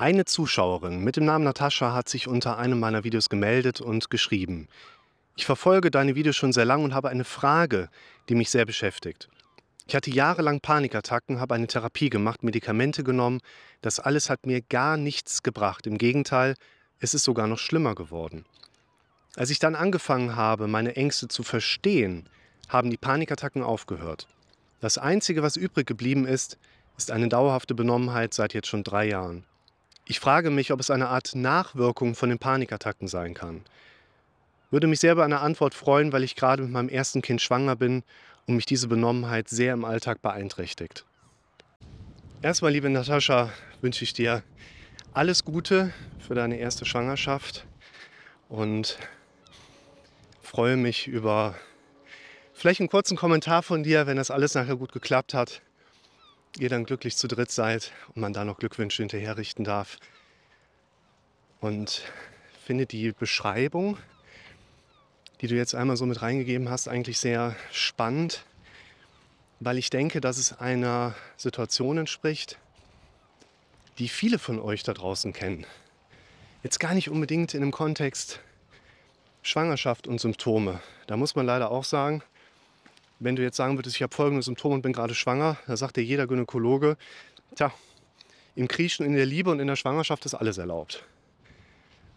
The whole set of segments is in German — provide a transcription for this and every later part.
Eine Zuschauerin mit dem Namen Natascha hat sich unter einem meiner Videos gemeldet und geschrieben. Ich verfolge deine Videos schon sehr lang und habe eine Frage, die mich sehr beschäftigt. Ich hatte jahrelang Panikattacken, habe eine Therapie gemacht, Medikamente genommen. Das alles hat mir gar nichts gebracht. Im Gegenteil, es ist sogar noch schlimmer geworden. Als ich dann angefangen habe, meine Ängste zu verstehen, haben die Panikattacken aufgehört. Das Einzige, was übrig geblieben ist, ist eine dauerhafte Benommenheit seit jetzt schon drei Jahren. Ich frage mich, ob es eine Art Nachwirkung von den Panikattacken sein kann. Würde mich sehr über eine Antwort freuen, weil ich gerade mit meinem ersten Kind schwanger bin und mich diese Benommenheit sehr im Alltag beeinträchtigt. Erstmal, liebe Natascha, wünsche ich dir alles Gute für deine erste Schwangerschaft und freue mich über vielleicht einen kurzen Kommentar von dir, wenn das alles nachher gut geklappt hat ihr dann glücklich zu dritt seid und man da noch Glückwünsche hinterher richten darf. Und finde die Beschreibung, die du jetzt einmal so mit reingegeben hast, eigentlich sehr spannend, weil ich denke, dass es einer Situation entspricht, die viele von euch da draußen kennen. Jetzt gar nicht unbedingt in dem Kontext Schwangerschaft und Symptome. Da muss man leider auch sagen, wenn du jetzt sagen würdest, ich habe folgende Symptome und bin gerade schwanger, da sagt dir jeder Gynäkologe, tja, im Kriechen, in der Liebe und in der Schwangerschaft ist alles erlaubt.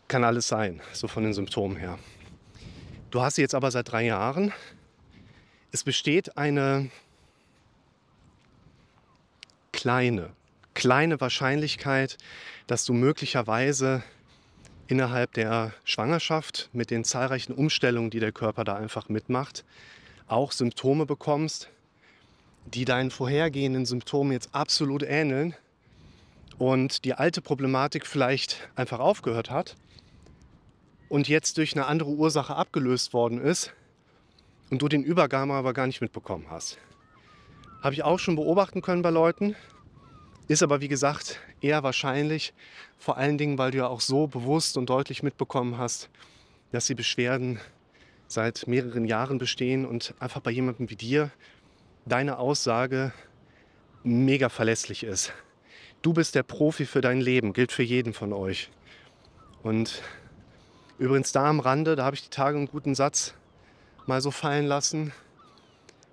Kann alles sein, so von den Symptomen her. Du hast sie jetzt aber seit drei Jahren. Es besteht eine kleine, kleine Wahrscheinlichkeit, dass du möglicherweise innerhalb der Schwangerschaft mit den zahlreichen Umstellungen, die der Körper da einfach mitmacht, auch Symptome bekommst, die deinen vorhergehenden Symptomen jetzt absolut ähneln und die alte Problematik vielleicht einfach aufgehört hat und jetzt durch eine andere Ursache abgelöst worden ist und du den Übergang aber gar nicht mitbekommen hast. Habe ich auch schon beobachten können bei Leuten, ist aber wie gesagt eher wahrscheinlich, vor allen Dingen, weil du ja auch so bewusst und deutlich mitbekommen hast, dass die Beschwerden seit mehreren Jahren bestehen und einfach bei jemandem wie dir deine Aussage mega verlässlich ist. Du bist der Profi für dein Leben, gilt für jeden von euch. Und übrigens da am Rande, da habe ich die Tage einen guten Satz mal so fallen lassen,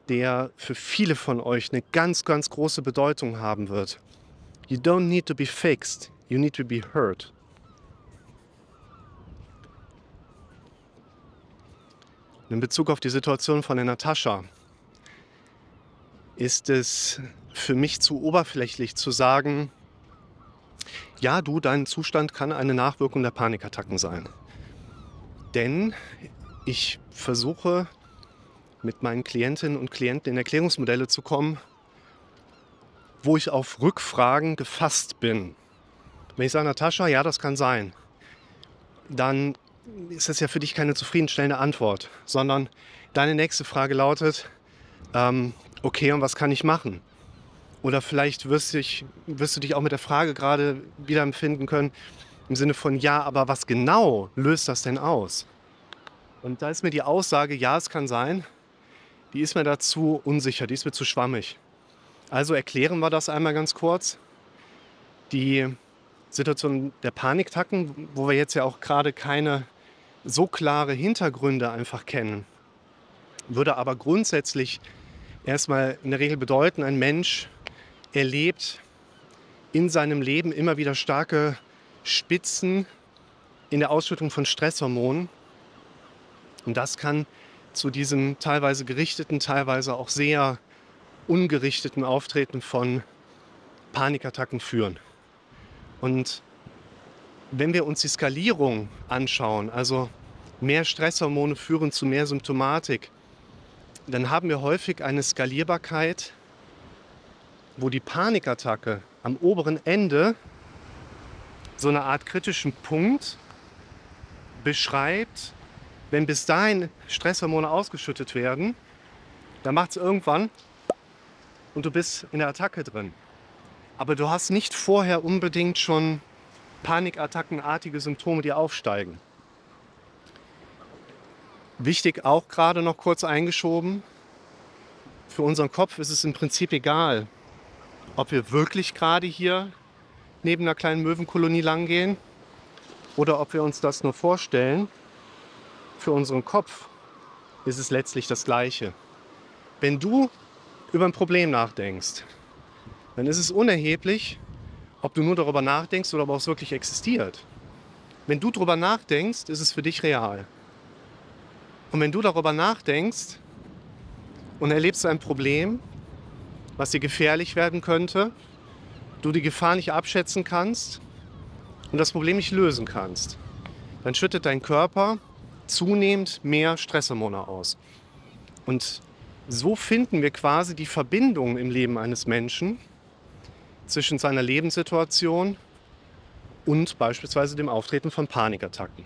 der für viele von euch eine ganz, ganz große Bedeutung haben wird. You don't need to be fixed, you need to be heard. In Bezug auf die Situation von der Natascha ist es für mich zu oberflächlich zu sagen, ja, du, dein Zustand kann eine Nachwirkung der Panikattacken sein. Denn ich versuche mit meinen Klientinnen und Klienten in Erklärungsmodelle zu kommen, wo ich auf Rückfragen gefasst bin. Wenn ich sage, Natascha, ja, das kann sein, dann ist das ja für dich keine zufriedenstellende Antwort, sondern deine nächste Frage lautet, ähm, okay, und was kann ich machen? Oder vielleicht wirst, dich, wirst du dich auch mit der Frage gerade wieder empfinden können, im Sinne von, ja, aber was genau löst das denn aus? Und da ist mir die Aussage, ja, es kann sein, die ist mir dazu unsicher, die ist mir zu schwammig. Also erklären wir das einmal ganz kurz. Die Situation der Paniktacken, wo wir jetzt ja auch gerade keine so klare Hintergründe einfach kennen, würde aber grundsätzlich erstmal in der Regel bedeuten, ein Mensch erlebt in seinem Leben immer wieder starke Spitzen in der Ausschüttung von Stresshormonen. Und das kann zu diesem teilweise gerichteten, teilweise auch sehr ungerichteten Auftreten von Panikattacken führen. Und wenn wir uns die Skalierung anschauen, also mehr Stresshormone führen zu mehr Symptomatik, dann haben wir häufig eine Skalierbarkeit, wo die Panikattacke am oberen Ende so eine Art kritischen Punkt beschreibt, wenn bis dahin Stresshormone ausgeschüttet werden, dann macht es irgendwann und du bist in der Attacke drin. Aber du hast nicht vorher unbedingt schon Panikattackenartige Symptome, die aufsteigen. Wichtig auch gerade noch kurz eingeschoben, für unseren Kopf ist es im Prinzip egal, ob wir wirklich gerade hier neben einer kleinen Möwenkolonie langgehen oder ob wir uns das nur vorstellen, für unseren Kopf ist es letztlich das Gleiche. Wenn du über ein Problem nachdenkst, dann ist es unerheblich, ob du nur darüber nachdenkst oder ob es wirklich existiert. Wenn du darüber nachdenkst, ist es für dich real. Und wenn du darüber nachdenkst und erlebst ein Problem, was dir gefährlich werden könnte, du die Gefahr nicht abschätzen kannst und das Problem nicht lösen kannst, dann schüttet dein Körper zunehmend mehr Stresshormone aus. Und so finden wir quasi die Verbindung im Leben eines Menschen zwischen seiner Lebenssituation und beispielsweise dem Auftreten von Panikattacken.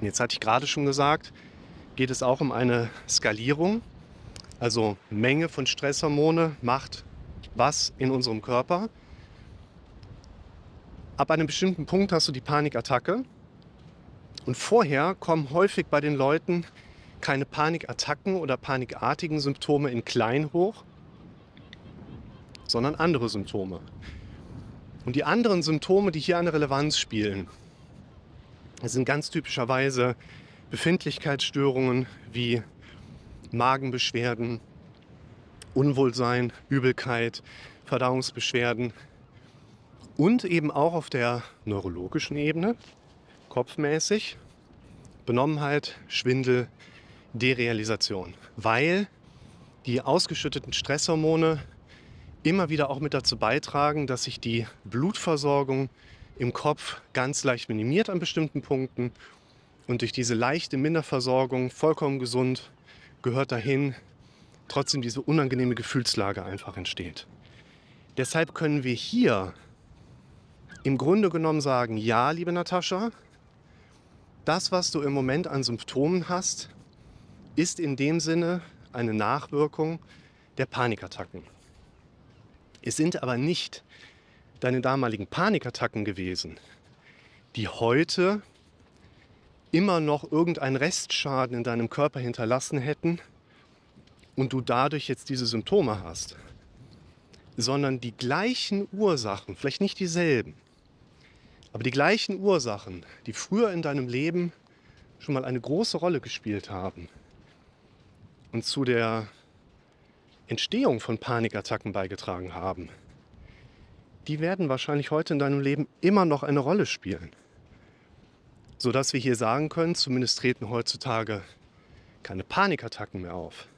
Jetzt hatte ich gerade schon gesagt, geht es auch um eine Skalierung, also Menge von Stresshormone macht was in unserem Körper. Ab einem bestimmten Punkt hast du die Panikattacke und vorher kommen häufig bei den Leuten keine Panikattacken oder panikartigen Symptome in klein hoch, sondern andere Symptome. Und die anderen Symptome, die hier eine Relevanz spielen, sind ganz typischerweise Befindlichkeitsstörungen wie Magenbeschwerden, Unwohlsein, Übelkeit, Verdauungsbeschwerden und eben auch auf der neurologischen Ebene kopfmäßig, Benommenheit, Schwindel, Derealisation, weil die ausgeschütteten Stresshormone immer wieder auch mit dazu beitragen, dass sich die Blutversorgung im Kopf ganz leicht minimiert an bestimmten Punkten und durch diese leichte Minderversorgung vollkommen gesund gehört dahin, trotzdem diese unangenehme Gefühlslage einfach entsteht. Deshalb können wir hier im Grunde genommen sagen, ja, liebe Natascha, das, was du im Moment an Symptomen hast, ist in dem Sinne eine Nachwirkung der Panikattacken. Es sind aber nicht deine damaligen Panikattacken gewesen, die heute immer noch irgendeinen Restschaden in deinem Körper hinterlassen hätten und du dadurch jetzt diese Symptome hast, sondern die gleichen Ursachen, vielleicht nicht dieselben, aber die gleichen Ursachen, die früher in deinem Leben schon mal eine große Rolle gespielt haben und zu der Entstehung von Panikattacken beigetragen haben, die werden wahrscheinlich heute in deinem Leben immer noch eine Rolle spielen. Sodass wir hier sagen können, zumindest treten heutzutage keine Panikattacken mehr auf.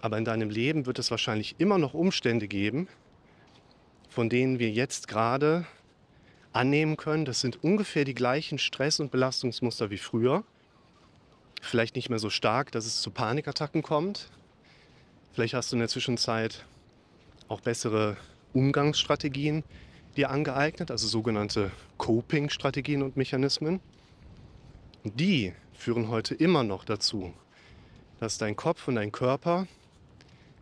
Aber in deinem Leben wird es wahrscheinlich immer noch Umstände geben, von denen wir jetzt gerade annehmen können, das sind ungefähr die gleichen Stress- und Belastungsmuster wie früher. Vielleicht nicht mehr so stark, dass es zu Panikattacken kommt. Vielleicht hast du in der Zwischenzeit auch bessere Umgangsstrategien dir angeeignet, also sogenannte Coping-Strategien und Mechanismen. Die führen heute immer noch dazu, dass dein Kopf und dein Körper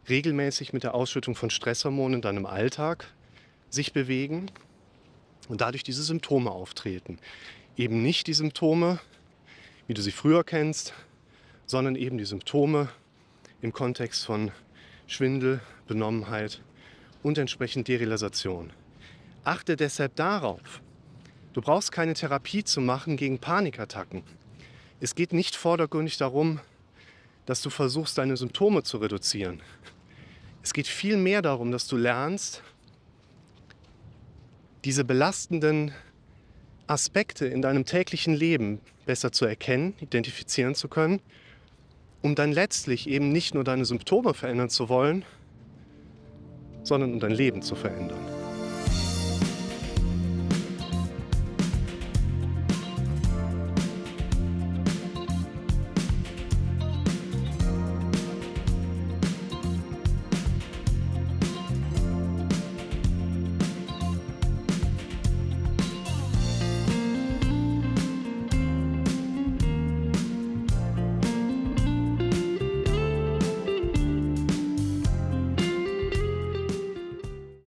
regelmäßig mit der Ausschüttung von Stresshormonen in deinem Alltag sich bewegen und dadurch diese Symptome auftreten. Eben nicht die Symptome, wie du sie früher kennst, sondern eben die Symptome im Kontext von Schwindel, Benommenheit und entsprechend Derealisation. Achte deshalb darauf. Du brauchst keine Therapie zu machen gegen Panikattacken. Es geht nicht vordergründig darum, dass du versuchst, deine Symptome zu reduzieren. Es geht vielmehr darum, dass du lernst, diese belastenden Aspekte in deinem täglichen Leben besser zu erkennen, identifizieren zu können, um dann letztlich eben nicht nur deine Symptome verändern zu wollen, sondern um dein Leben zu verändern.